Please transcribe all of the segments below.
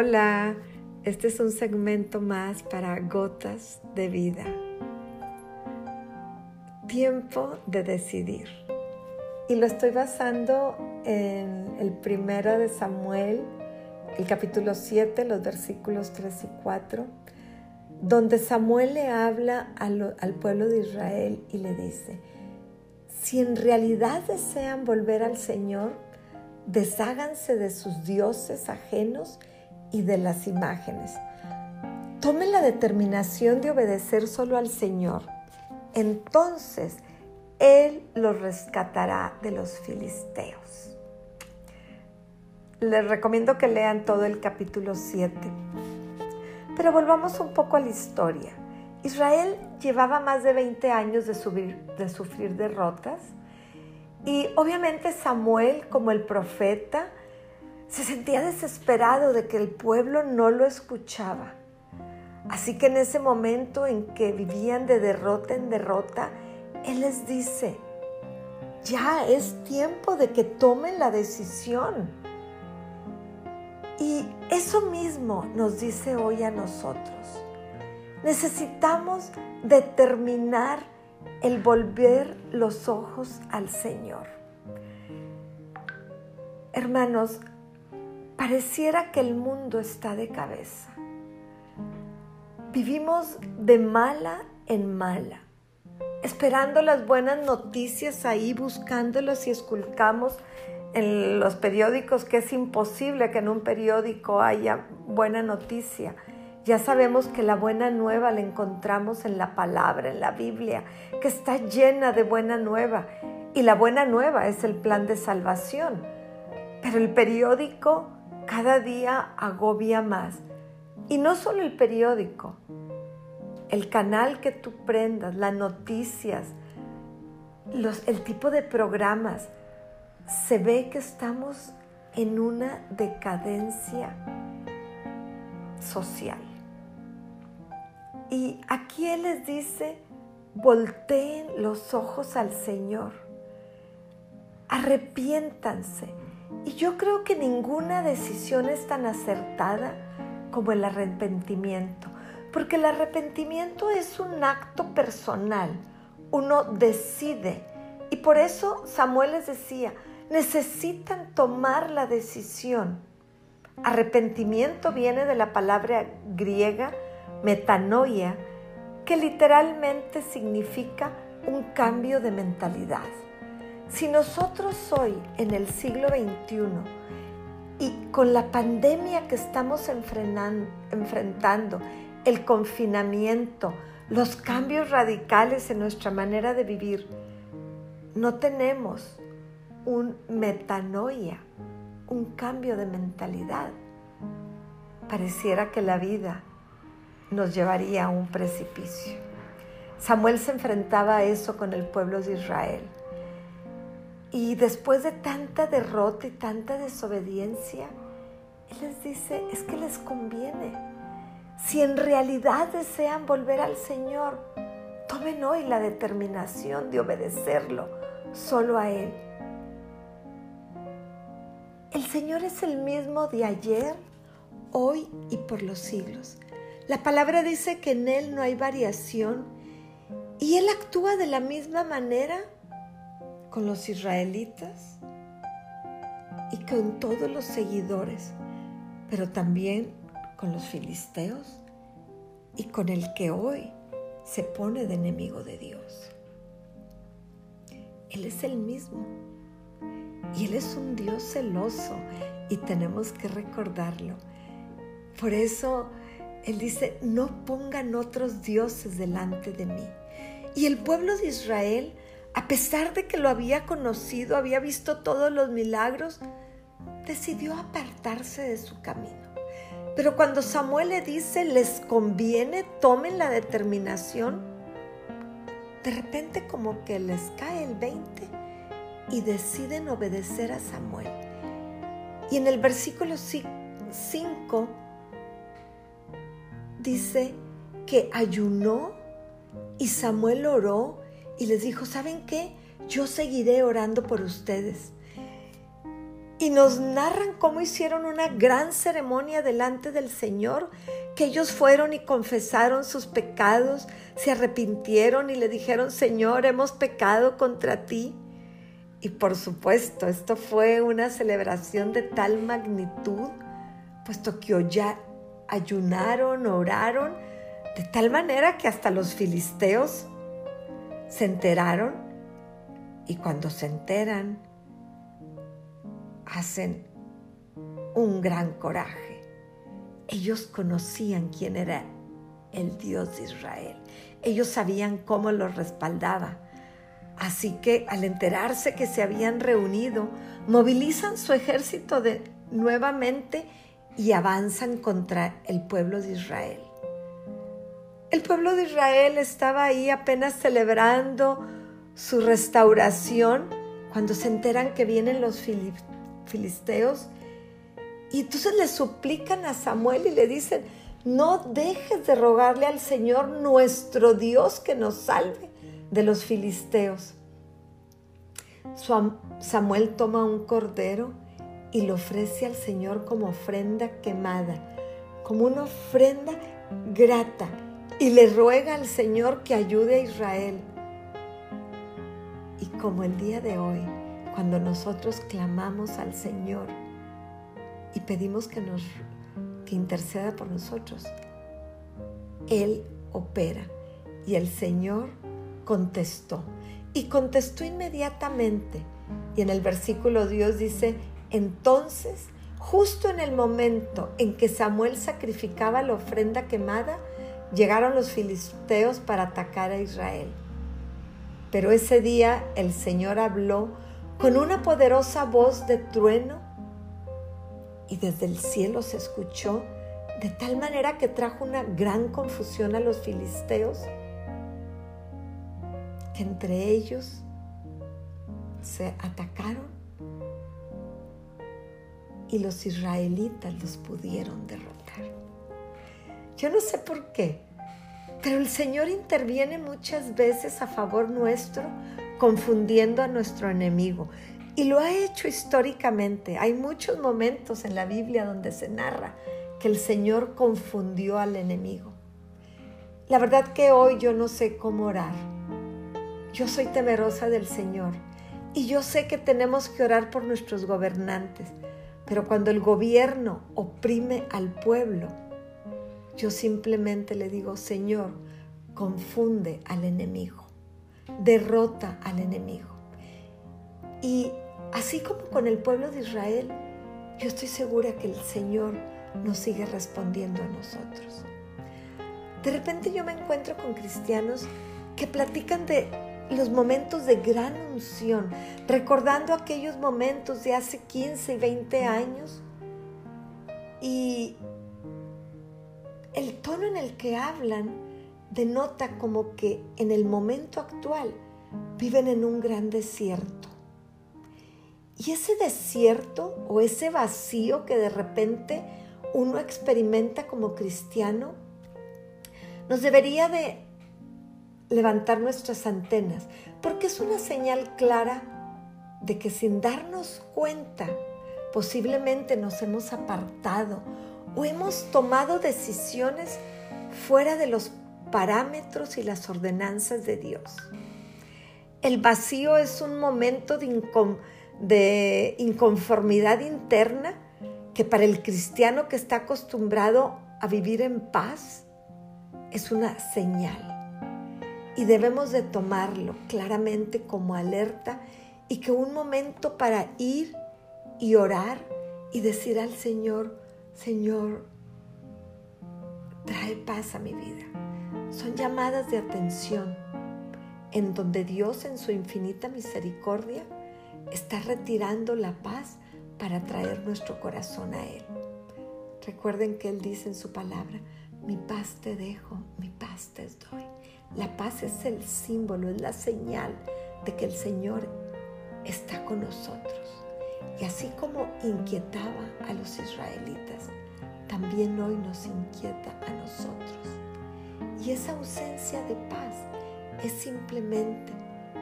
Hola, este es un segmento más para gotas de vida. Tiempo de decidir. Y lo estoy basando en el primero de Samuel, el capítulo 7, los versículos 3 y 4, donde Samuel le habla al, pueblo de Israel y le dice, si en realidad desean volver al Señor, desháganse de sus dioses ajenos y de las imágenes. Tomen la determinación de obedecer solo al Señor. Entonces Él los rescatará de los filisteos. Les recomiendo que lean todo el capítulo 7. Pero volvamos un poco a la historia. Israel llevaba más de 20 años de sufrir derrotas y obviamente Samuel como el profeta se sentía desesperado de que el pueblo no lo escuchaba. Así que en ese momento en que vivían de derrota en derrota, Él les dice, ya es tiempo de que tomen la decisión. Y eso mismo nos dice hoy a nosotros. Necesitamos determinar el volver los ojos al Señor. Hermanos, pareciera que el mundo está de cabeza. Vivimos de mala en mala, esperando las buenas noticias ahí, buscándolas y esculcamos en los periódicos que es imposible que en un periódico haya buena noticia. Ya sabemos que la buena nueva la encontramos en la palabra, en la Biblia, que está llena de buena nueva. Y la buena nueva es el plan de salvación. Pero el periódico cada día agobia más. Y no solo el periódico, el canal que tú prendas, las noticias, el tipo de programas, se ve que estamos en una decadencia social. Y aquí Él les dice, volteen los ojos al Señor, arrepiéntanse. Y yo creo que ninguna decisión es tan acertada como el arrepentimiento, porque el arrepentimiento es un acto personal, uno decide. Y por eso Samuel les decía, necesitan tomar la decisión. Arrepentimiento viene de la palabra griega metanoia, que literalmente significa un cambio de mentalidad. Si nosotros hoy, en el siglo XXI, y con la pandemia que estamos enfrentando, el confinamiento, los cambios radicales en nuestra manera de vivir, no tenemos un metanoia, un cambio de mentalidad. Pareciera que la vida nos llevaría a un precipicio. Samuel se enfrentaba a eso con el pueblo de Israel. Y después de tanta derrota y tanta desobediencia, Él les dice, es que les conviene. Si en realidad desean volver al Señor, tomen hoy la determinación de obedecerlo solo a Él. El Señor es el mismo de ayer, hoy y por los siglos. La palabra dice que en Él no hay variación y Él actúa de la misma manera con los israelitas y con todos los seguidores, pero también con los filisteos y con el que hoy se pone de enemigo de Dios. Él es el mismo y Él es un Dios celoso y tenemos que recordarlo. Por eso él dice, no pongan otros dioses delante de mí. Y el pueblo de Israel, a pesar de que lo había conocido, había visto todos los milagros, decidió apartarse de su camino. Pero cuando Samuel le dice, les conviene, tomen la determinación, de repente como que les cae el 20 y deciden obedecer a Samuel. Y en el versículo 5 dice que ayunó y Samuel oró y les dijo, ¿saben qué? Yo seguiré orando por ustedes. Y nos narran cómo hicieron una gran ceremonia delante del Señor, que ellos fueron y confesaron sus pecados, se arrepintieron y le dijeron, Señor, hemos pecado contra ti. Y por supuesto, esto fue una celebración de tal magnitud, puesto que ya ayunaron, oraron, de tal manera que hasta los filisteos se enteraron y cuando se enteran hacen un gran coraje. Ellos conocían quién era el Dios de Israel. Ellos sabían cómo los respaldaba. Así que al enterarse que se habían reunido, movilizan su ejército de, nuevamente y avanzan contra el pueblo de Israel. El pueblo de Israel estaba ahí apenas celebrando su restauración cuando se enteran que vienen los filisteos y entonces le suplican a Samuel y le dicen, no dejes de rogarle al Señor nuestro Dios que nos salve de los filisteos. Samuel toma un cordero y lo ofrece al Señor como ofrenda quemada, como una ofrenda grata, y le ruega al Señor que ayude a Israel. Y como el día de hoy, cuando nosotros clamamos al Señor y pedimos que nos que interceda por nosotros, Él opera. Y el Señor contestó. Y contestó inmediatamente. Y en el versículo Dios dice, entonces, justo en el momento en que Samuel sacrificaba la ofrenda quemada, llegaron los filisteos para atacar a Israel. Pero ese día el Señor habló con una poderosa voz de trueno y desde el cielo se escuchó de tal manera que trajo una gran confusión a los filisteos, que entre ellos se atacaron y los israelitas los pudieron derrotar. Yo no sé por qué, pero el Señor interviene muchas veces a favor nuestro, confundiendo a nuestro enemigo. Y lo ha hecho históricamente. Hay muchos momentos en la Biblia donde se narra que el Señor confundió al enemigo. La verdad que hoy yo no sé cómo orar. Yo soy temerosa del Señor y yo sé que tenemos que orar por nuestros gobernantes, pero cuando el gobierno oprime al pueblo, yo simplemente le digo, Señor, confunde al enemigo, derrota al enemigo. Y así como con el pueblo de Israel, yo estoy segura que el Señor nos sigue respondiendo a nosotros. De repente yo me encuentro con cristianos que platican de los momentos de gran unción, recordando aquellos momentos de hace 15 y 20 años. Y tono en el que hablan denota como que en el momento actual viven en un gran desierto. Y ese desierto o ese vacío que de repente uno experimenta como cristiano, nos debería de levantar nuestras antenas, porque es una señal clara de que sin darnos cuenta, posiblemente nos hemos apartado o hemos tomado decisiones fuera de los parámetros y las ordenanzas de Dios. El vacío es un momento de, inconformidad interna que para el cristiano que está acostumbrado a vivir en paz es una señal. Y debemos de tomarlo claramente como alerta y que un momento para ir y orar y decir al Señor, Señor, trae paz a mi vida. Son llamadas de atención en donde Dios en su infinita misericordia está retirando la paz para traer nuestro corazón a Él. Recuerden que Él dice en su palabra, mi paz te dejo, mi paz te doy. La paz es el símbolo, es la señal de que el Señor está con nosotros. Y así como inquietaba a los israelitas, también hoy nos inquieta a nosotros. Y esa ausencia de paz es simplemente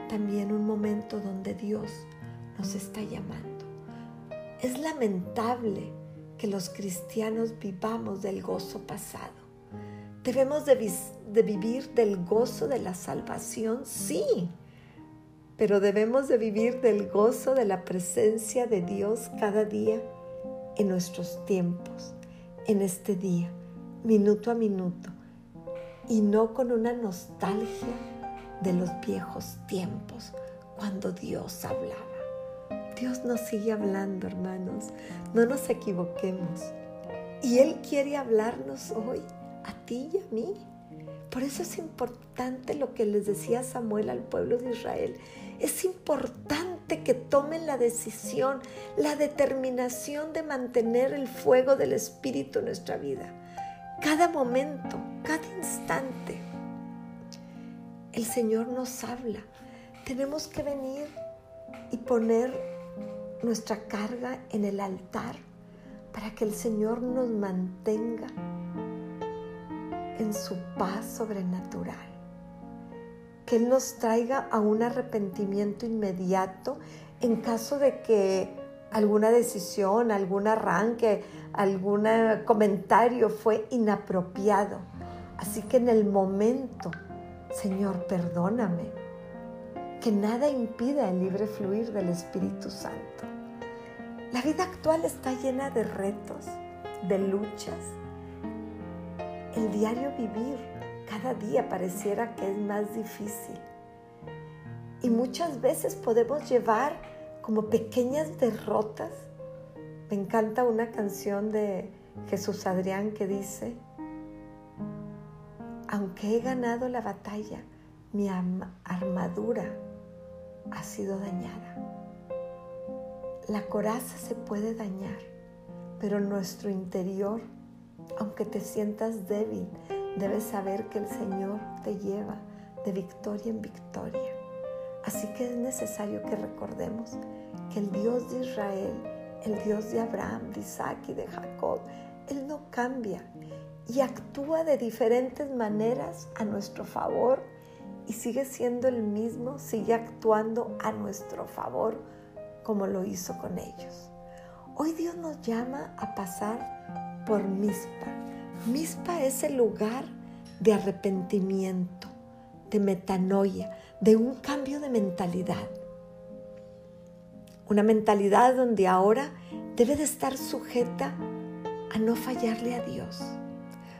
también un momento donde Dios nos está llamando Es lamentable que los cristianos vivamos del gozo pasado. Debemos de, vivir del gozo de la salvación, sí, pero debemos de vivir del gozo de la presencia de Dios cada día en nuestros tiempos, en este día, minuto a minuto, y no con una nostalgia de los viejos tiempos cuando Dios hablaba. Dios nos sigue hablando, hermanos. No nos equivoquemos. Y Él quiere hablarnos hoy, a ti y a mí. Por eso es importante lo que les decía Samuel al pueblo de Israel. Es importante que tomen la decisión, la determinación de mantener el fuego del Espíritu en nuestra vida. Cada momento, cada instante. El Señor nos habla. Tenemos que venir y poner nuestra carga en el altar para que el Señor nos mantenga en su paz sobrenatural. Que Él nos traiga a un arrepentimiento inmediato en caso de que alguna decisión, algún arranque, algún comentario fue inapropiado. Así que en el momento, Señor, perdóname que nada impida el libre fluir del Espíritu Santo. La vida actual está llena de retos, de luchas. El diario vivir cada día pareciera que es más difícil. Y muchas veces podemos llevar como pequeñas derrotas. Me encanta una canción de Jesús Adrián que dice, aunque he ganado la batalla, mi armadura ha sido dañada. La coraza se puede dañar, pero nuestro interior, aunque te sientas débil, debes saber que el Señor te lleva de victoria en victoria. Así que es necesario que recordemos que el Dios de Israel, el Dios de Abraham, de Isaac y de Jacob, Él no cambia y actúa de diferentes maneras a nuestro favor y sigue siendo el mismo, sigue actuando a nuestro favor como lo hizo con ellos. Hoy Dios nos llama a pasar por Mispa. Mispa es el lugar de arrepentimiento, de metanoia, de un cambio de mentalidad. Una mentalidad donde ahora debe de estar sujeta a no fallarle a Dios,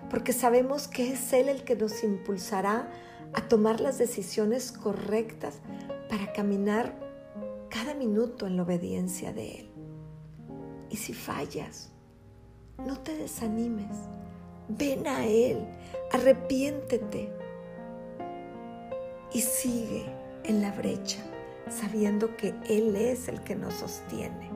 porque sabemos que es Él el que nos impulsará a tomar las decisiones correctas para caminar cada minuto en la obediencia de Él. Y si fallas, no te desanimes. Ven a Él, arrepiéntete y sigue en la brecha, sabiendo que Él es el que nos sostiene.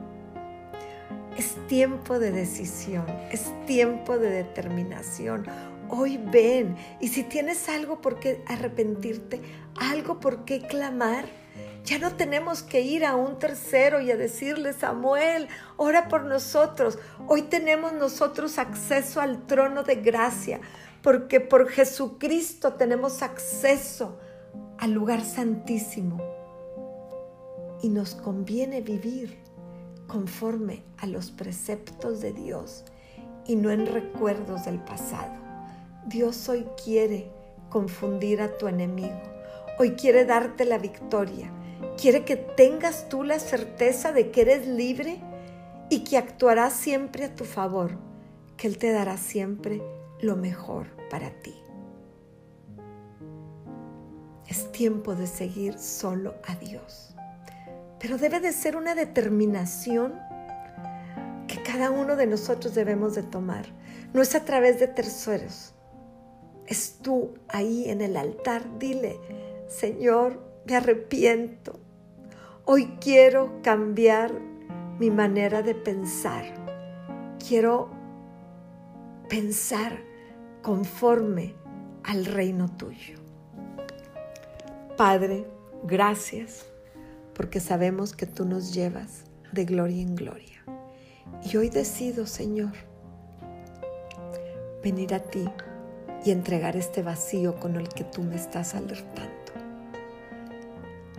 Es tiempo de decisión, es tiempo de determinación hoy ven. Y si tienes algo por qué arrepentirte, algo por qué clamar, ya no tenemos que ir a un tercero y a decirle, Samuel, ora por nosotros. Hoy tenemos nosotros acceso al trono de gracia, porque por Jesucristo tenemos acceso al lugar santísimo. Y nos conviene vivir conforme a los preceptos de Dios y no en recuerdos del pasado. Dios hoy quiere confundir a tu enemigo. Hoy quiere darte la victoria. Quiere que tengas tú la certeza de que eres libre y que actuará siempre a tu favor, que Él te dará siempre lo mejor para ti. Es tiempo de seguir solo a Dios. Pero debe de ser una determinación que cada uno de nosotros debemos de tomar. No es a través de terceros, es tú ahí en el altar. Dile, Señor, me arrepiento. Hoy quiero cambiar mi manera de pensar. Quiero pensar conforme al reino tuyo. Padre, gracias porque sabemos que tú nos llevas de gloria en gloria. Y hoy decido, Señor, venir a ti y entregar este vacío con el que tú me estás alertando.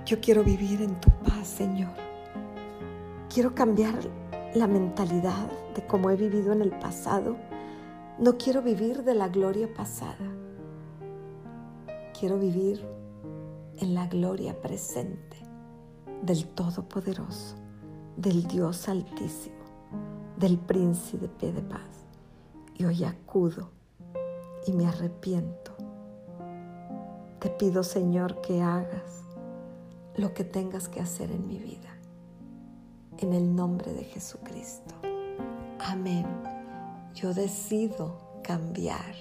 Yo quiero vivir en tu paz, Señor. Quiero cambiar la mentalidad de cómo he vivido en el pasado. No quiero vivir de la gloria pasada. Quiero vivir en la gloria presente del Todopoderoso, del Dios Altísimo, del Príncipe de paz. Y hoy acudo y me arrepiento. Te pido, Señor, que hagas lo que tengas que hacer en mi vida. En el nombre de Jesucristo. Amén. Yo decido cambiar.